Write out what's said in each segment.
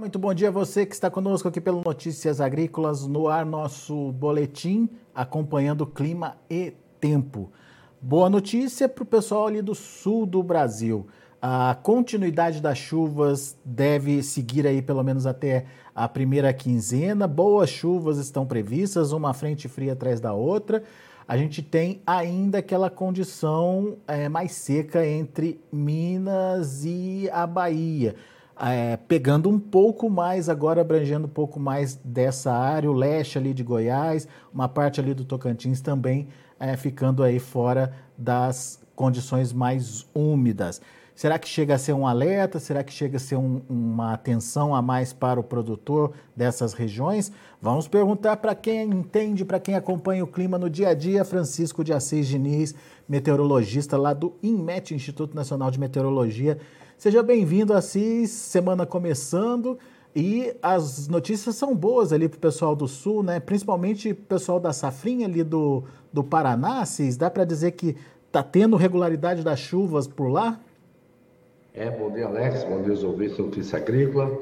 Muito bom dia a você que está conosco aqui pelo Notícias Agrícolas, no ar nosso boletim acompanhando clima e tempo. Boa notícia para o pessoal ali do sul do Brasil. A continuidade das chuvas deve seguir aí pelo menos até a primeira quinzena. Boas chuvas estão previstas, uma frente fria atrás da outra. A gente tem ainda aquela condição é, mais seca entre Minas e a Bahia é, pegando um pouco mais, agora abrangendo um pouco mais dessa área, o leste ali de Goiás, uma parte ali do Tocantins também é, ficando aí fora das condições mais úmidas. Será que chega a ser um alerta? Será que chega a ser um, uma atenção a mais para o produtor dessas regiões? Vamos perguntar para quem entende, para quem acompanha o clima no dia a dia, Francisco de Assis Diniz, meteorologista lá do INMET, Instituto Nacional de Meteorologia. Seja bem-vindo, Assis. Semana começando e as notícias são boas ali para o pessoal do Sul, né? Principalmente o pessoal da Safrinha ali do, do Paraná, Assis. Dá para dizer que está tendo regularidade das chuvas por lá? É, bom dia, Alex. Bom dia, os ouvintes da Notícia Agrícola.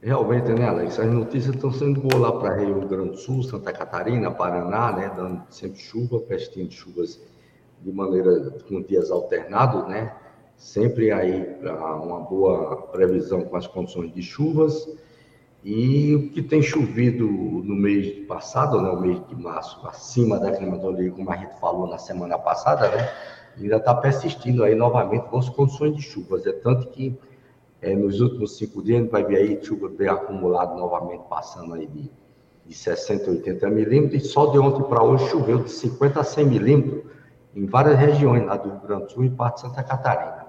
Realmente, né, Alex? As notícias estão sendo boas lá para Rio Grande do Sul, Santa Catarina, Paraná, né? Dando sempre chuva, pestinho de chuvas de maneira com dias alternados, né? Sempre aí uma boa previsão com as condições de chuvas. E o que tem chovido no mês passado, né, o mês de março, acima da climatologia, como a gente falou na semana passada, né, ainda está persistindo aí novamente com as condições de chuvas. É tanto que é, nos últimos cinco dias a gente vai ver aí chuva bem acumulada novamente, passando aí de, de 60, 80 milímetros, e só de ontem para hoje choveu de 50 a 100 milímetros em várias regiões lá do Rio Grande do Sul e parte de Santa Catarina.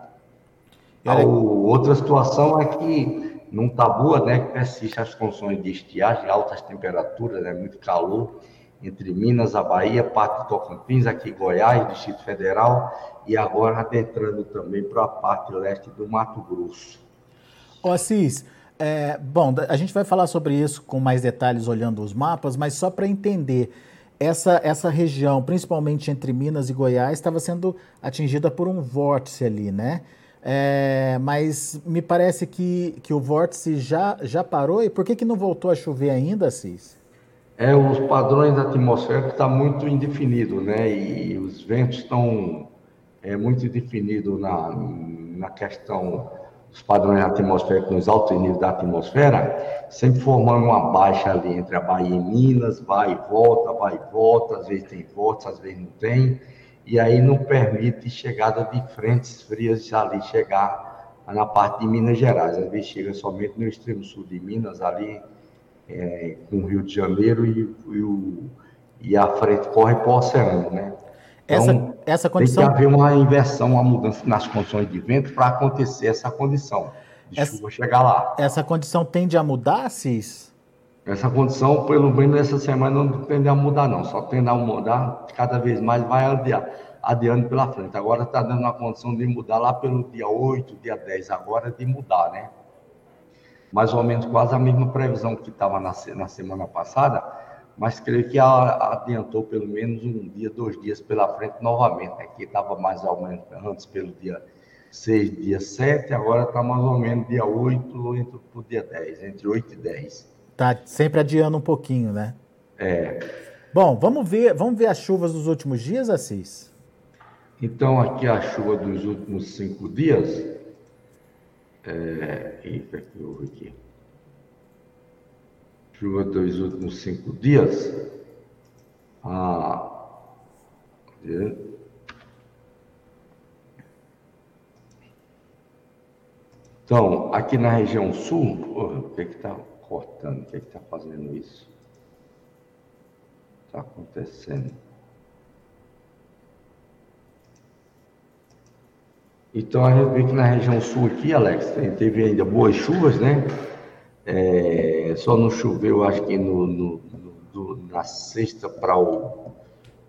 A outra situação é que num tabu, né, que persiste as condições de estiagem, altas temperaturas, né, muito calor, entre Minas, a Bahia, parte do Tocantins, aqui Goiás, Distrito Federal, e agora adentrando também para a parte leste do Mato Grosso. Ô Assis, é, bom, a gente vai falar sobre isso com mais detalhes olhando os mapas, mas só para entender, essa, essa região, principalmente entre Minas e Goiás, estava sendo atingida por um vórtice ali, né? É, mas me parece que, que o vórtice já, já parou. E por que, que não voltou a chover ainda, Cis? É, os padrões atmosfera estão tá muito indefinidos, né? E os ventos estão é, muito indefinidos na, na questão dos padrões atmosféricos, nos altos níveis da atmosfera, sempre formando uma baixa ali entre a Bahia e Minas, vai e volta, vai e volta, às vezes tem volta, às vezes não tem e aí não permite chegada de frentes frias ali chegar na parte de Minas Gerais. Às vezes chega somente no extremo sul de Minas, ali é, com o Rio de Janeiro e, e, o, e a frente corre para o oceano, né? Então, essa, essa condição... Tem que haver uma inversão, uma mudança nas condições de vento para acontecer essa condição de essa, chuva chegar lá. Essa condição tende a mudar, Cis? Essa condição, pelo menos nessa semana, não tende a mudar, não. Só tende a mudar, cada vez mais vai adiar, adiando pela frente. Agora está dando uma condição de mudar lá pelo dia 8, dia 10, agora de mudar, né? Mais ou menos quase a mesma previsão que estava na, na semana passada, mas creio que adiantou pelo menos um dia, dois dias pela frente novamente, né? Que estava mais ou menos antes pelo dia 6, dia 7, agora está mais ou menos dia 8, entre o dia 10, entre 8 e 10. Tá sempre adiando um pouquinho, né? É. Bom, vamos ver, vamos ver as chuvas dos últimos dias, Assis? Então, aqui a chuva dos últimos cinco dias. É... Eita, que houve aqui. Chuva dos últimos cinco dias. Ah. Então, aqui na região sul, o que é que está cortando? O que é está fazendo isso? Está acontecendo. Então a gente vê que na região sul aqui, Alex, teve ainda boas chuvas, né? É, só não choveu, acho que no, no, no na sexta para o,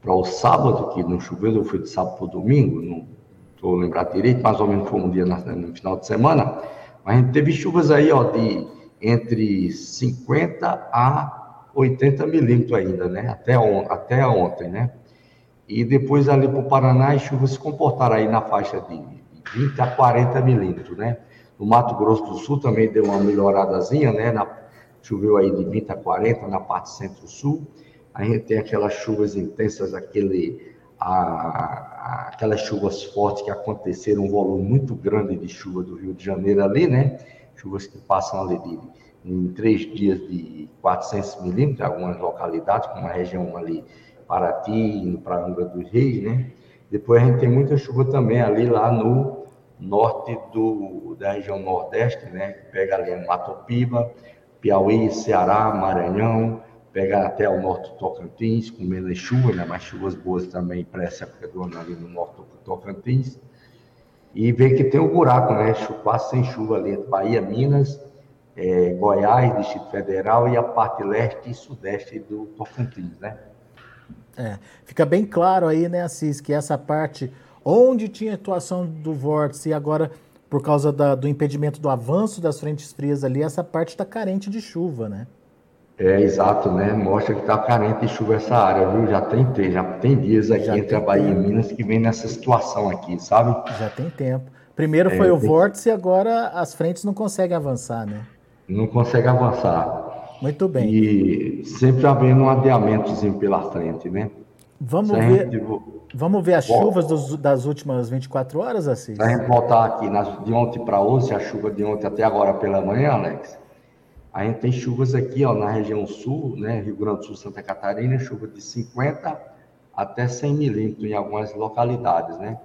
o sábado, que não choveu, foi de sábado para o domingo, não estou lembrado direito, mais ou menos foi um dia na, no final de semana. Mas a gente teve chuvas aí, ó, de entre 50 a 80 milímetros ainda, né? Até, on, até ontem, né? E depois ali para o Paraná as chuvas se comportaram aí na faixa de 20 a 40 milímetros, né? No Mato Grosso do Sul também deu uma melhoradazinha, né? Na, choveu aí de 20 a 40 na parte centro-sul. A gente tem aquelas chuvas intensas, aquele, a, a, aquelas chuvas fortes que aconteceram, um volume muito grande de chuva do Rio de Janeiro ali, né? Chuvas que passam ali de, em três dias de 400 milímetros, algumas localidades, como a região ali, Paraty, indo para Angra dos Reis, né? Depois a gente tem muita chuva também ali lá no norte do, da região nordeste, né? Pega ali Matopiba, Piauí, Ceará, Maranhão, pega até o norte do Tocantins, com menos chuva, né? Mas chuvas boas também para essa época do ano ali no norte do Tocantins. E vê que tem um buraco, né? Quase sem chuva ali Bahia, Minas, é, Goiás, Distrito Federal e a parte leste e sudeste do Tocantins, né? É, fica bem claro aí, né, Assis, que essa parte onde tinha atuação do vórtice e agora, por causa da, do impedimento do avanço das frentes frias ali, essa parte está carente de chuva, né? É, exato, né? Mostra que está carente de chuva essa área, viu? Já tem, tem já tem dias aqui já entre a Bahia tempo. e Minas que vem nessa situação aqui, sabe? Já tem tempo. Primeiro é, foi o tem... vórtice e agora as frentes não conseguem avançar, né? Não consegue avançar. Muito bem. E sempre havendo um adiamentozinho pela frente, né? Vamos ver, gente... vamos ver as chuvas dos, das últimas 24 horas, Assis? Se a gente voltar aqui nas, de ontem para hoje, a chuva de ontem até agora pela manhã, Alex, a gente tem chuvas aqui ó, na região sul, né, Rio Grande do Sul, Santa Catarina, chuva de 50 até 100 milímetros em algumas localidades, né?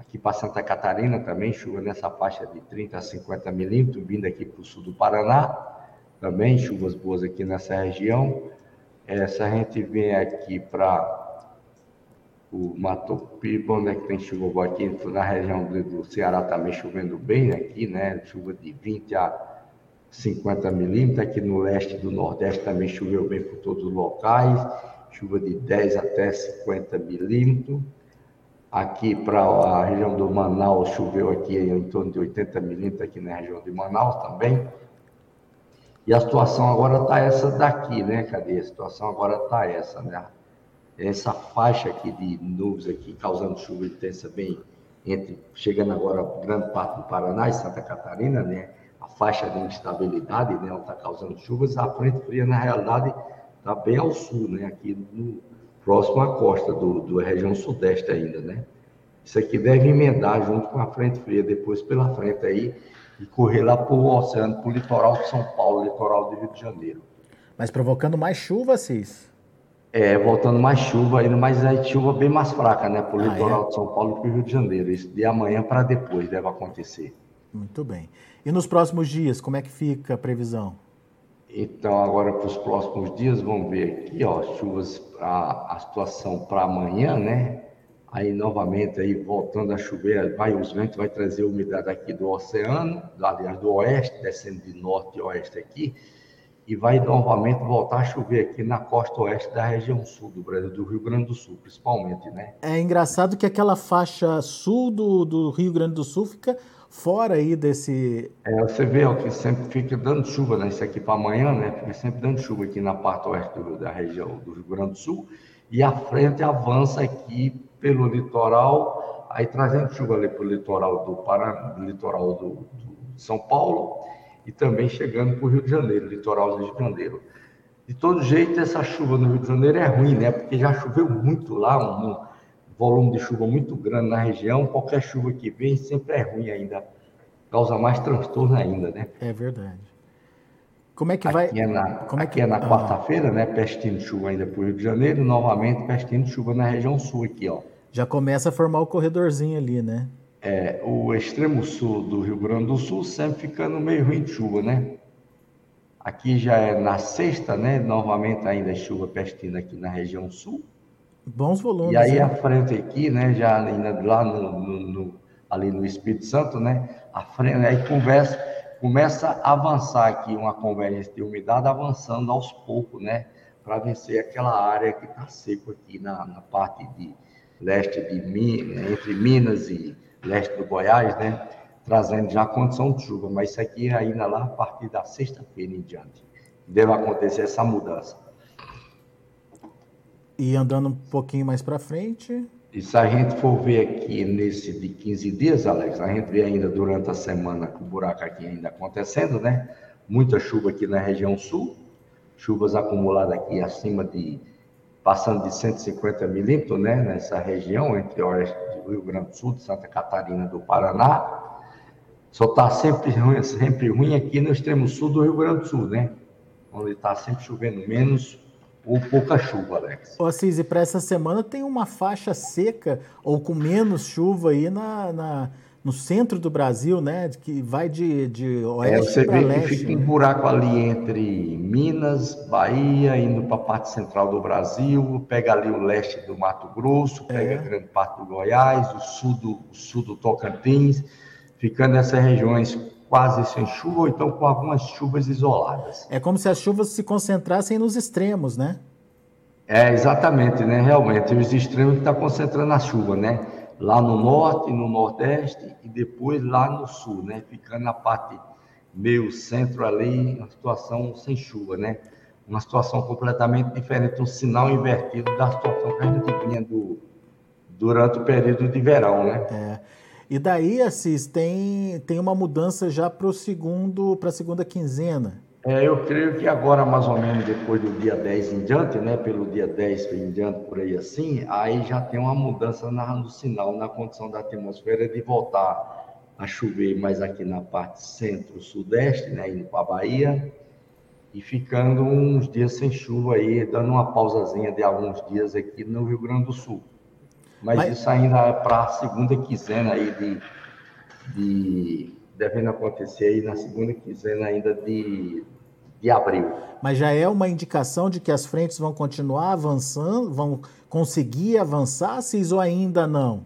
Aqui para Santa Catarina também, chuva nessa faixa de 30 a 50 milímetros, vindo aqui para o sul do Paraná também, chuvas boas aqui nessa região. É, se a gente vem aqui para o Mato Piba, onde é que tem chuva boa aqui, na região do Ceará também chovendo bem aqui, né? Chuva de 20 a 50 milímetros, aqui no leste do Nordeste também choveu bem por todos os locais, chuva de 10 até 50 milímetros. Aqui para a região do Manaus choveu aqui em torno de 80 milímetros aqui na região de Manaus também. E a situação agora está essa daqui, né? Cadê? A situação agora está essa, né? Essa faixa aqui de nuvens aqui causando chuva intensa bem entre chegando agora grande parte do Paraná e Santa Catarina, né? A faixa de instabilidade, né? Ela está causando chuvas. A frente fria na realidade está bem ao sul, né? Aqui no próximo à costa do, do região sudeste ainda, né? Isso aqui deve emendar junto com a frente fria depois pela frente aí e correr lá para o oceano, para o litoral de São Paulo, litoral do Rio de Janeiro. Mas provocando mais chuva, Cis? É, voltando mais chuva, indo mais aí chuva bem mais fraca, né? Para o ah, litoral é? de São Paulo e para o Rio de Janeiro. Isso de amanhã para depois deve acontecer. Muito bem. E nos próximos dias, como é que fica a previsão? Então, agora para os próximos dias, vamos ver aqui, ó, chuvas, a, a situação para amanhã, né? Aí, novamente, aí, voltando a chover, vai os ventos, vai trazer umidade aqui do oceano, aliás, do oeste, descendo de norte e oeste aqui, e vai novamente voltar a chover aqui na costa oeste da região sul do Brasil, do Rio Grande do Sul, principalmente, né? É engraçado que aquela faixa sul do, do Rio Grande do Sul fica fora aí desse... É, você vê ó, que sempre fica dando chuva, né? Isso aqui para amanhã, né? Fica sempre dando chuva aqui na parte oeste da região do Rio Grande do Sul, e a frente avança aqui pelo litoral, aí trazendo chuva ali para o litoral do Paraná, litoral do, do São Paulo e também chegando para o Rio de Janeiro, litoral do Rio de Janeiro. De todo jeito, essa chuva no Rio de Janeiro é ruim, né? Porque já choveu muito lá, um, volume de chuva muito grande na região. Qualquer chuva que vem sempre é ruim ainda, causa mais transtorno ainda, né? É verdade. Como é que vai? Aqui é na, Como é que... é na ah. quarta-feira, né? Pestindo chuva ainda para o Rio de Janeiro, novamente pestindo chuva na região sul aqui, ó já começa a formar o corredorzinho ali, né? É, o extremo sul do Rio Grande do Sul sempre ficando meio ruim de chuva, né? Aqui já é na sexta, né? Novamente ainda chuva pestina aqui na região sul. Bons volumes. E aí a frente aqui, né? Já ainda lá no, no, no, ali no Espírito Santo, né? A frente aí conversa, começa a avançar aqui uma convergência de umidade avançando aos poucos, né? Para vencer aquela área que está seco aqui na, na parte de leste de Minas, entre Minas e leste do Goiás, né? Trazendo já condição de chuva, mas isso aqui é ainda lá a partir da sexta-feira em diante. Deve acontecer essa mudança. E andando um pouquinho mais para frente. E se a gente for ver aqui nesse de 15 dias, Alex, a gente vê ainda durante a semana que o buraco aqui ainda acontecendo, né? Muita chuva aqui na região sul, chuvas acumuladas aqui acima de, passando de 150 milímetros, né? Nessa região, entre o oeste do Rio Grande do Sul, de Santa Catarina do Paraná. Só está sempre ruim, sempre ruim aqui no extremo sul do Rio Grande do Sul, né? Onde está sempre chovendo menos ou pouca chuva, Alex. Ô Assis, e para essa semana tem uma faixa seca ou com menos chuva aí na, na no centro do Brasil, né? Que vai de, de oeste é, para leste. Você vê que fica um buraco ali entre Minas, Bahia, indo para a parte central do Brasil, pega ali o leste do Mato Grosso, pega é. grande parte do Goiás, o sul do, o sul do Tocantins, ficando nessas regiões quase sem chuva, ou então com algumas chuvas isoladas. É como se as chuvas se concentrassem nos extremos, né? É, exatamente, né? Realmente, os extremos que estão tá concentrando a chuva, né? Lá no norte, no nordeste e depois lá no sul, né? Ficando na parte meio centro ali, uma situação sem chuva, né? Uma situação completamente diferente, um sinal invertido da situação que a gente tinha do, durante o período de verão, né? É. E daí, Assis, tem, tem uma mudança já para o segundo, para a segunda quinzena. É, eu creio que agora, mais ou menos depois do dia 10 em diante, né? Pelo dia 10 em diante, por aí assim, aí já tem uma mudança na, no sinal, na condição da atmosfera de voltar a chover mais aqui na parte centro-sudeste, né? Indo para a Bahia, e ficando uns dias sem chuva aí, dando uma pausazinha de alguns dias aqui no Rio Grande do Sul. Mas, Mas... isso ainda é para a segunda quinzena aí de, de. devendo acontecer aí na segunda quinzena ainda de, de abril. Mas já é uma indicação de que as frentes vão continuar avançando, vão conseguir avançar, CIS, ou ainda não?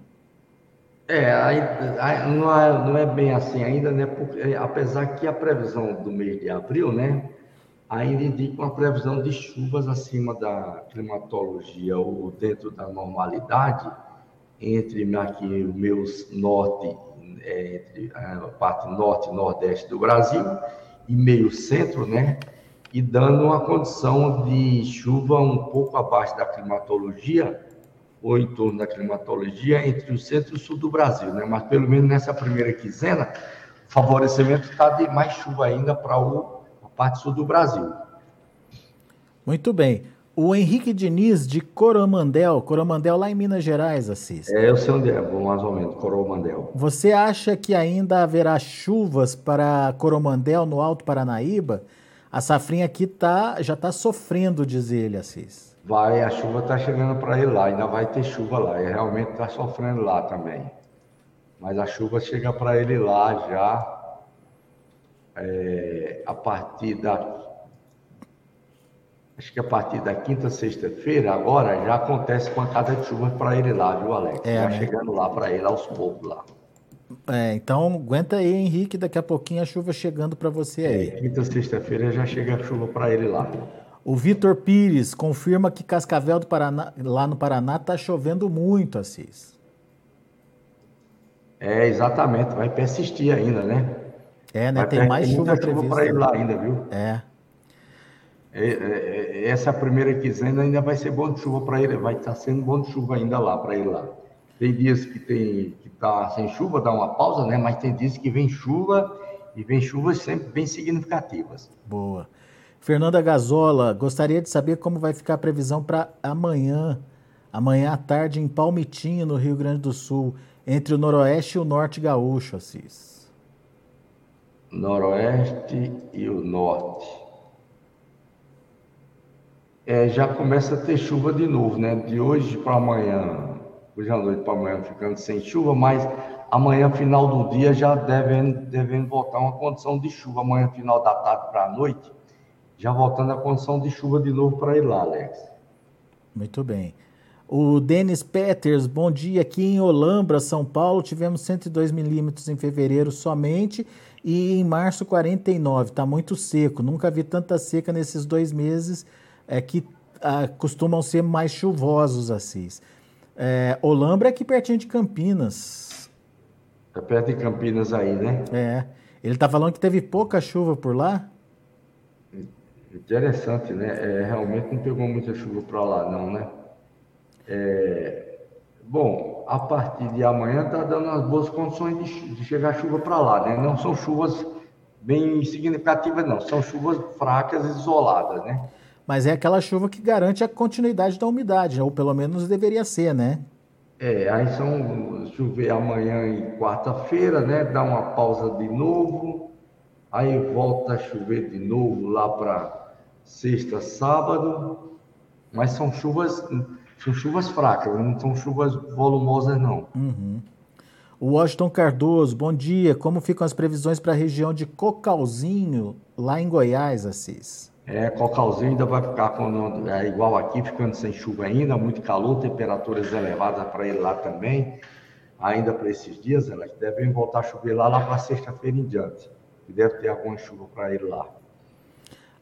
É, não é, não é bem assim ainda, né? Porque, apesar que a previsão do mês de abril, né? ainda indica uma previsão de chuvas acima da climatologia ou dentro da normalidade, entre aqui o meu norte, é, entre a parte norte e nordeste do Brasil e meio centro, né? E dando uma condição de chuva um pouco abaixo da climatologia ou em torno da climatologia entre o centro e o sul do Brasil, né? Mas pelo menos nessa primeira quinzena, o favorecimento está de mais chuva ainda para a parte sul do Brasil. Muito bem. O Henrique Diniz, de Coromandel, Coromandel lá em Minas Gerais, Assis. É, eu sei onde é, mais ou menos, Coromandel. Você acha que ainda haverá chuvas para Coromandel no Alto Paranaíba? A safrinha aqui tá, já está sofrendo, diz ele, Assis. Vai, a chuva está chegando para ele lá, ainda vai ter chuva lá. E realmente está sofrendo lá também. Mas a chuva chega para ele lá já é, a partir da acho que a partir da quinta, sexta-feira, agora já acontece com a casa de chuva para ele lá, viu, Alex? É, já né? chegando lá para ele aos poucos lá. É, então aguenta aí, Henrique, daqui a pouquinho a chuva chegando para você aí. É, quinta, sexta-feira já chega a chuva para ele lá. O Vitor Pires confirma que Cascavel do Paraná, lá no Paraná está chovendo muito, Assis. É, exatamente, vai persistir ainda, né? É, né? Vai tem mais chuva prevista. para ele lá ainda, viu? É. É, é, é, essa primeira quinzena ainda vai ser bom de chuva para ele, vai estar tá sendo bom de chuva ainda lá para ele lá. Tem dias que tem que tá sem chuva, dá uma pausa, né? Mas tem dias que vem chuva e vem chuvas sempre bem significativas. Boa. Fernanda Gazola, gostaria de saber como vai ficar a previsão para amanhã, amanhã à tarde em Palmitinho, no Rio Grande do Sul, entre o Noroeste e o Norte Gaúcho, Assis. Noroeste e o Norte é, já começa a ter chuva de novo, né? De hoje para amanhã, hoje à noite para amanhã ficando sem chuva, mas amanhã, final do dia, já devendo, devendo voltar uma condição de chuva. Amanhã, final da tarde para a noite, já voltando a condição de chuva de novo para ir lá, Alex. Muito bem. O Denis Peters, bom dia. Aqui em Olambra, São Paulo, tivemos 102 milímetros em fevereiro somente e em março 49. Está muito seco. Nunca vi tanta seca nesses dois meses é que ah, costumam ser mais chuvosos, Assis. É, Olambra é aqui pertinho de Campinas. É perto de Campinas aí, né? É. Ele está falando que teve pouca chuva por lá? Interessante, né? É, realmente não pegou muita chuva para lá, não, né? É, Bom, a partir de amanhã está dando as boas condições de, de chegar chuva para lá, né? Não são chuvas bem significativas, não. São chuvas fracas, isoladas, né? Mas é aquela chuva que garante a continuidade da umidade, ou pelo menos deveria ser, né? É, aí são chover amanhã e quarta-feira, né? Dá uma pausa de novo, aí volta a chover de novo lá para sexta, sábado, mas são chuvas, são chuvas fracas, não são chuvas volumosas, não. Uhum. O Washington Cardoso, bom dia. Como ficam as previsões para a região de Cocalzinho, lá em Goiás, Assis? É, Cocalzinho ainda vai ficar quando, é, igual aqui, ficando sem chuva ainda, muito calor, temperaturas elevadas para ele lá também, ainda para esses dias, elas devem voltar a chover lá, lá para sexta-feira em diante. E deve ter alguma chuva para ele lá.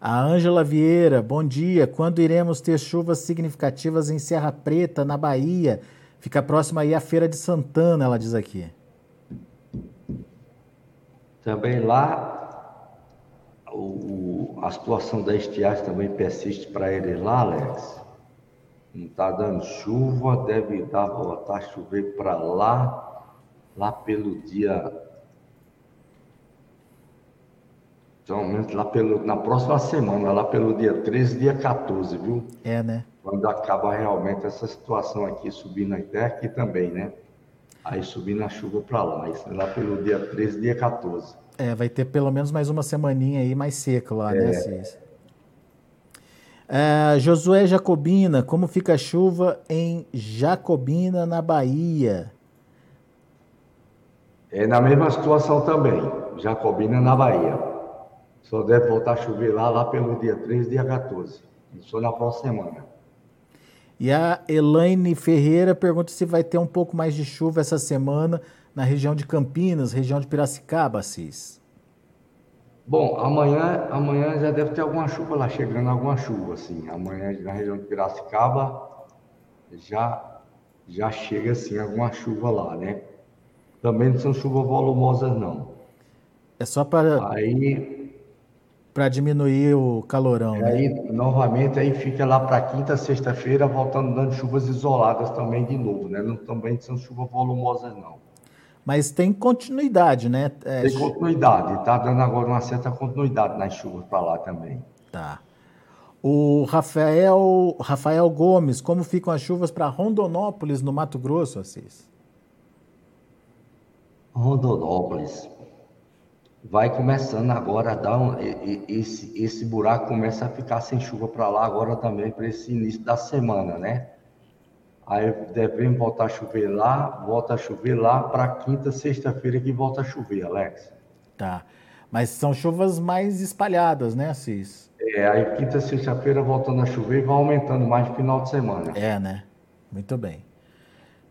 A Ângela Vieira, bom dia. Quando iremos ter chuvas significativas em Serra Preta, na Bahia? Fica próxima aí à Feira de Santana, ela diz aqui. Também lá o, a situação da estiagem também persiste para eles lá, Alex. Não está dando chuva, deve dar, voltar a chover para lá, lá pelo dia. Somente lá pelo, na próxima semana, lá pelo dia 13, dia 14, viu? É, né? Quando acaba realmente essa situação aqui, subindo até aqui também, né? Aí subindo a chuva para lá. Isso lá pelo dia 13, dia 14. É, vai ter pelo menos mais uma semaninha aí mais seca lá, né, é. né, Cis? É, Josué Jacobina, como fica a chuva em Jacobina, na Bahia? É na mesma situação também, Jacobina, na Bahia. Só deve voltar a chover lá, lá pelo dia 13, dia 14. Isso na próxima semana. E a Elaine Ferreira pergunta se vai ter um pouco mais de chuva essa semana na região de Campinas, região de Piracicaba, Assis? Bom, amanhã, amanhã já deve ter alguma chuva lá, chegando alguma chuva, assim. Amanhã na região de Piracicaba já, já chega, assim, alguma chuva lá, né? Também não são chuvas volumosas, não. É só para... Aí... Para diminuir o calorão, né? Aí, novamente, aí fica lá para quinta, sexta-feira, voltando dando chuvas isoladas também de novo, né? Não, também são chuvas volumosas, não. Mas tem continuidade, né? É... Tem continuidade, está dando agora uma certa continuidade nas chuvas para lá também. Tá. O Rafael, Rafael Gomes, como ficam as chuvas para Rondonópolis, no Mato Grosso, Assis? Rondonópolis. Vai começando agora a dar um, esse, esse buraco começa a ficar sem chuva para lá agora também para esse início da semana, né? Aí devemos voltar a chover lá, volta a chover lá para quinta, sexta-feira que volta a chover, Alex. Tá. Mas são chuvas mais espalhadas, né, Assis? É, aí quinta, sexta-feira voltando a chover e vai aumentando mais no final de semana. É, né? Muito bem.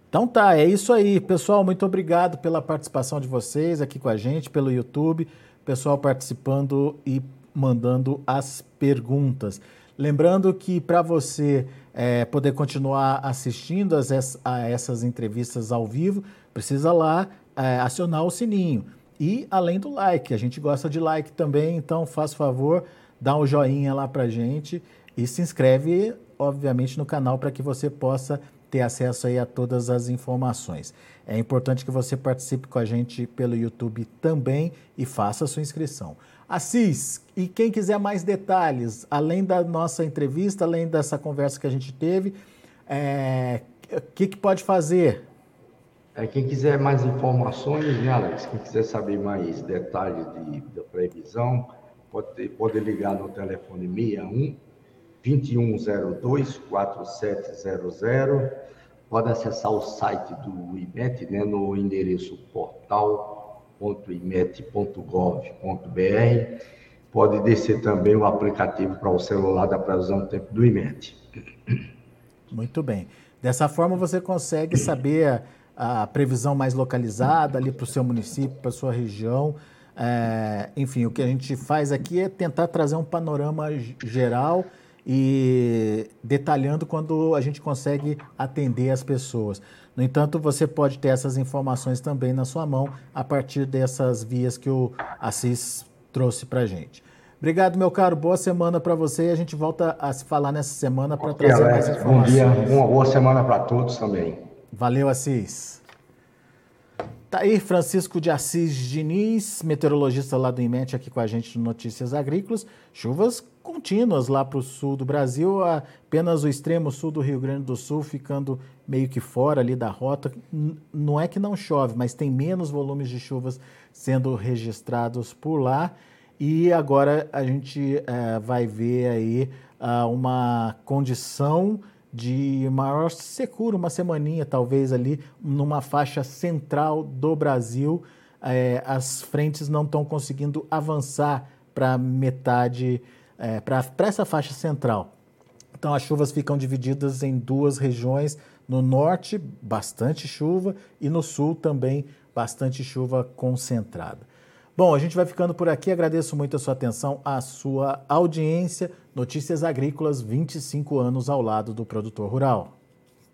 Então tá, é isso aí. Pessoal, muito obrigado pela participação de vocês aqui com a gente, pelo YouTube. Pessoal participando e mandando as perguntas. Lembrando que para você é, poder continuar assistindo as, a essas entrevistas ao vivo, precisa lá é, acionar o sininho. E além do like, a gente gosta de like também, então faz favor, dá um joinha lá para gente e se inscreve, obviamente, no canal para que você possa ter acesso aí a todas as informações. É importante que você participe com a gente pelo YouTube também e faça a sua inscrição. Assis, e quem quiser mais detalhes, além da nossa entrevista, além dessa conversa que a gente teve, o é, que, que pode fazer? É, quem quiser mais informações, né, Alex? Quem quiser saber mais detalhes de, da previsão, pode, pode ligar no telefone 61 2102 4700. Pode acessar o site do IMET né, no endereço portal www.imet.gov.br. Pode descer também o aplicativo para o celular da previsão do tempo do IMET. Muito bem. Dessa forma você consegue saber a, a previsão mais localizada ali para o seu município, para a sua região. É, enfim, o que a gente faz aqui é tentar trazer um panorama geral e detalhando quando a gente consegue atender as pessoas. No entanto, você pode ter essas informações também na sua mão a partir dessas vias que o Assis trouxe para a gente. Obrigado, meu caro. Boa semana para você e a gente volta a se falar nessa semana para trazer mais informações. Bom dia, uma boa semana para todos também. Valeu, Assis. Tá aí Francisco de Assis Diniz, meteorologista lá do IMET, aqui com a gente no Notícias Agrícolas. Chuvas contínuas lá para o sul do Brasil, apenas o extremo sul do Rio Grande do Sul ficando meio que fora ali da rota. Não é que não chove, mas tem menos volumes de chuvas sendo registrados por lá. E agora a gente é, vai ver aí uh, uma condição de maior secura, uma semaninha talvez ali, numa faixa central do Brasil. É, as frentes não estão conseguindo avançar para metade, é, para essa faixa central. Então as chuvas ficam divididas em duas regiões. No norte, bastante chuva, e no sul também bastante chuva concentrada. Bom, a gente vai ficando por aqui. Agradeço muito a sua atenção, a sua audiência. Notícias Agrícolas, 25 anos ao lado do produtor rural.